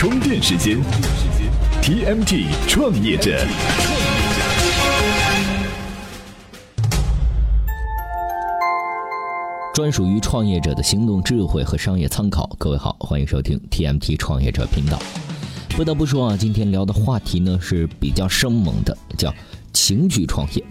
充电时间，TMT 创业者。专属于创业者的行动智慧和商业参考。各位好，欢迎收听 TMT 创业者频道。不得不说啊，今天聊的话题呢是比较生猛的，叫情趣创业。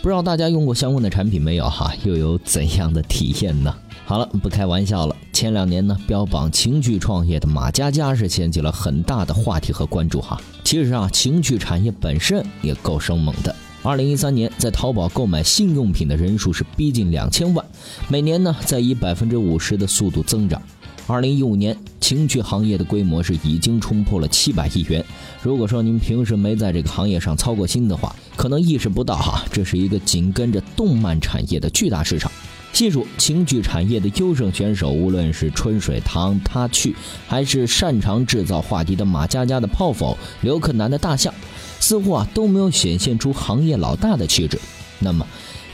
不知道大家用过相关的产品没有哈？又有怎样的体验呢？好了，不开玩笑了。前两年呢，标榜情趣创业的马佳佳是掀起了很大的话题和关注哈。其实啊，情趣产业本身也够生猛的。二零一三年，在淘宝购买性用品的人数是逼近两千万，每年呢在以百分之五十的速度增长。二零一五年，情趣行业的规模是已经冲破了七百亿元。如果说您平时没在这个行业上操过心的话，可能意识不到哈，这是一个紧跟着动漫产业的巨大市场。细数情趣产业的优胜选手，无论是春水堂、他去，还是擅长制造话题的马佳佳的泡否、刘克南的大象。似乎啊都没有显现出行业老大的气质。那么，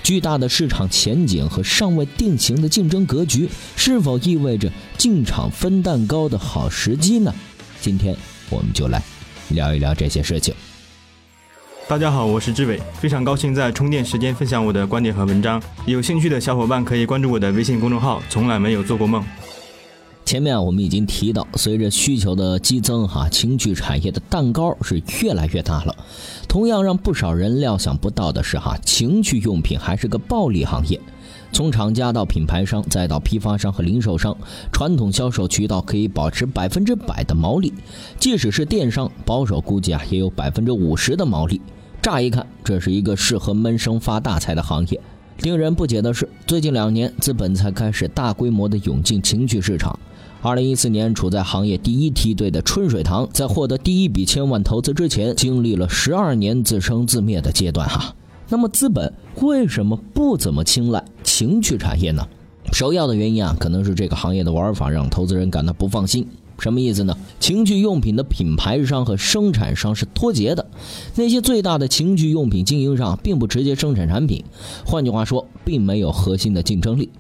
巨大的市场前景和尚未定型的竞争格局，是否意味着进场分蛋糕的好时机呢？今天我们就来聊一聊这些事情。大家好，我是志伟，非常高兴在充电时间分享我的观点和文章。有兴趣的小伙伴可以关注我的微信公众号“从来没有做过梦”。前面，我们已经提到，随着需求的激增，哈，情趣产业的蛋糕是越来越大了。同样让不少人料想不到的是，哈，情趣用品还是个暴利行业。从厂家到品牌商，再到批发商和零售商，传统销售渠道可以保持百分之百的毛利，即使是电商，保守估计啊，也有百分之五十的毛利。乍一看，这是一个适合闷声发大财的行业。令人不解的是，最近两年资本才开始大规模的涌进情趣市场。二零一四年，处在行业第一梯队的春水堂，在获得第一笔千万投资之前，经历了十二年自生自灭的阶段。哈，那么资本为什么不怎么青睐情趣产业呢？首要的原因啊，可能是这个行业的玩法让投资人感到不放心。什么意思呢？情趣用品的品牌商和生产商是脱节的，那些最大的情趣用品经营商并不直接生产产品，换句话说，并没有核心的竞争力。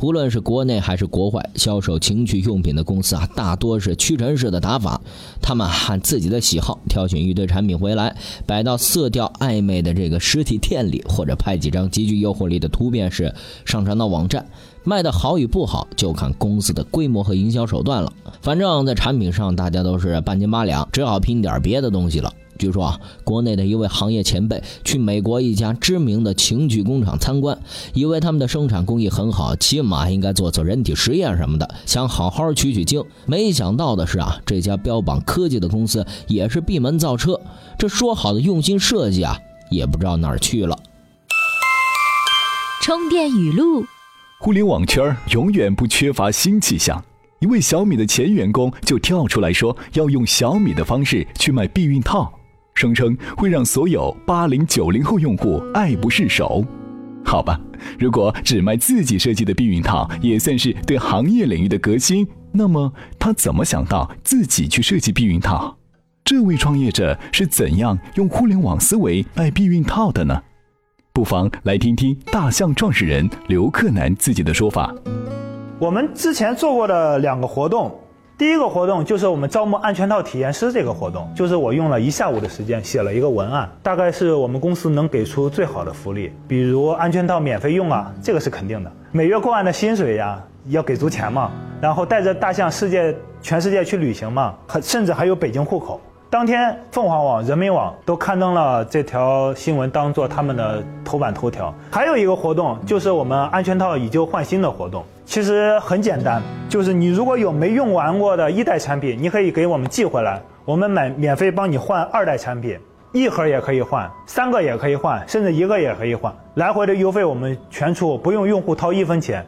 无论是国内还是国外，销售情趣用品的公司啊，大多是屈臣氏的打法，他们按自己的喜好挑选一堆产品回来，摆到色调暧昧的这个实体店里，或者拍几张极具诱惑力的图片是上传到网站。卖的好与不好，就看公司的规模和营销手段了。反正，在产品上，大家都是半斤八两，只好拼点别的东西了。据说啊，国内的一位行业前辈去美国一家知名的情趣工厂参观，以为他们的生产工艺很好，起码应该做做人体实验什么的，想好好取取经。没想到的是啊，这家标榜科技的公司也是闭门造车。这说好的用心设计啊，也不知道哪儿去了。充电语录。互联网圈永远不缺乏新气象。一位小米的前员工就跳出来说，要用小米的方式去卖避孕套，声称会让所有八零九零后用户爱不释手。好吧，如果只卖自己设计的避孕套也算是对行业领域的革新，那么他怎么想到自己去设计避孕套？这位创业者是怎样用互联网思维卖避孕套的呢？不妨来听听大象创始人刘克南自己的说法。我们之前做过的两个活动，第一个活动就是我们招募安全套体验师这个活动，就是我用了一下午的时间写了一个文案，大概是我们公司能给出最好的福利，比如安全套免费用啊，这个是肯定的。每月过万的薪水呀，要给足钱嘛。然后带着大象世界全世界去旅行嘛，甚至还有北京户口。当天，凤凰网、人民网都刊登了这条新闻，当做他们的头版头条。还有一个活动，就是我们安全套以旧换新的活动。其实很简单，就是你如果有没用完过的一代产品，你可以给我们寄回来，我们买免费帮你换二代产品，一盒也可以换，三个也可以换，甚至一个也可以换，来回的邮费我们全出，不用用户掏一分钱。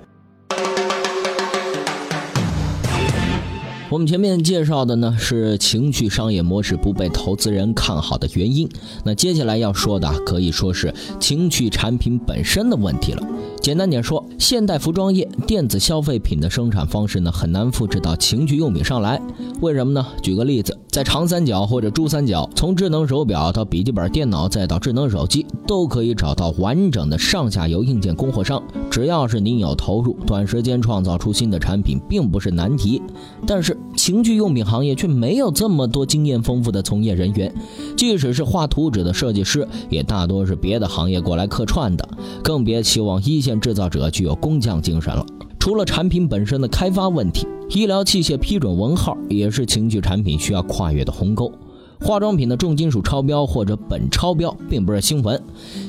我们前面介绍的呢是情趣商业模式不被投资人看好的原因，那接下来要说的可以说是情趣产品本身的问题了。简单点说，现代服装业电子消费品的生产方式呢，很难复制到情趣用品上来。为什么呢？举个例子，在长三角或者珠三角，从智能手表到笔记本电脑，再到智能手机，都可以找到完整的上下游硬件供货商。只要是您有投入，短时间创造出新的产品，并不是难题。但是情趣用品行业却没有这么多经验丰富的从业人员，即使是画图纸的设计师，也大多是别的行业过来客串的，更别期望一线。制造者具有工匠精神了。除了产品本身的开发问题，医疗器械批准文号也是情趣产品需要跨越的鸿沟。化妆品的重金属超标或者苯超标并不是新闻，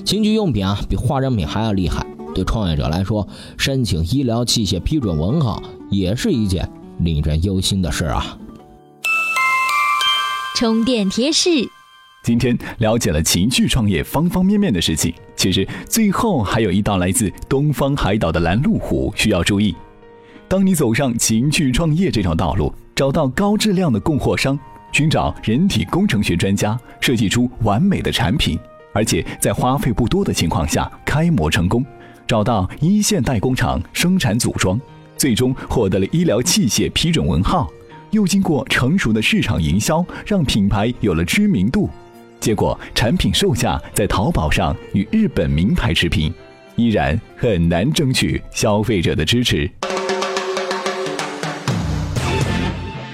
情趣用品啊比化妆品还要厉害。对创业者来说，申请医疗器械批准文号也是一件令人忧心的事啊。充电贴士。今天了解了情趣创业方方面面的事情，其实最后还有一道来自东方海岛的拦路虎需要注意。当你走上情趣创业这条道路，找到高质量的供货商，寻找人体工程学专家，设计出完美的产品，而且在花费不多的情况下开模成功，找到一线代工厂生产组装，最终获得了医疗器械批准文号，又经过成熟的市场营销，让品牌有了知名度。结果产品售价在淘宝上与日本名牌持平，依然很难争取消费者的支持。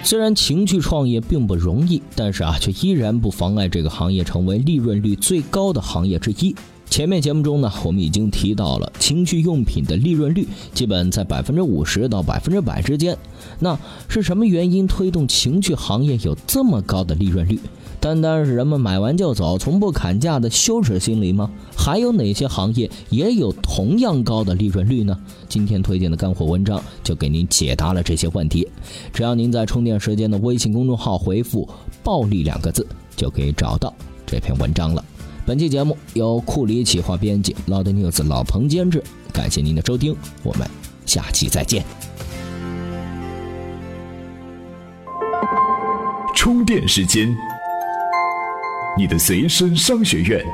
虽然情趣创业并不容易，但是啊，却依然不妨碍这个行业成为利润率最高的行业之一。前面节目中呢，我们已经提到了情趣用品的利润率基本在百分之五十到百分之百之间。那是什么原因推动情趣行业有这么高的利润率？单单是人们买完就走，从不砍价的羞耻心理吗？还有哪些行业也有同样高的利润率呢？今天推荐的干货文章就给您解答了这些问题。只要您在充电时间的微信公众号回复“暴利”两个字，就可以找到这篇文章了。本期节目由库里企划编辑，老的 news 老彭监制。感谢您的收听，我们下期再见。充电时间。你的随身商学院。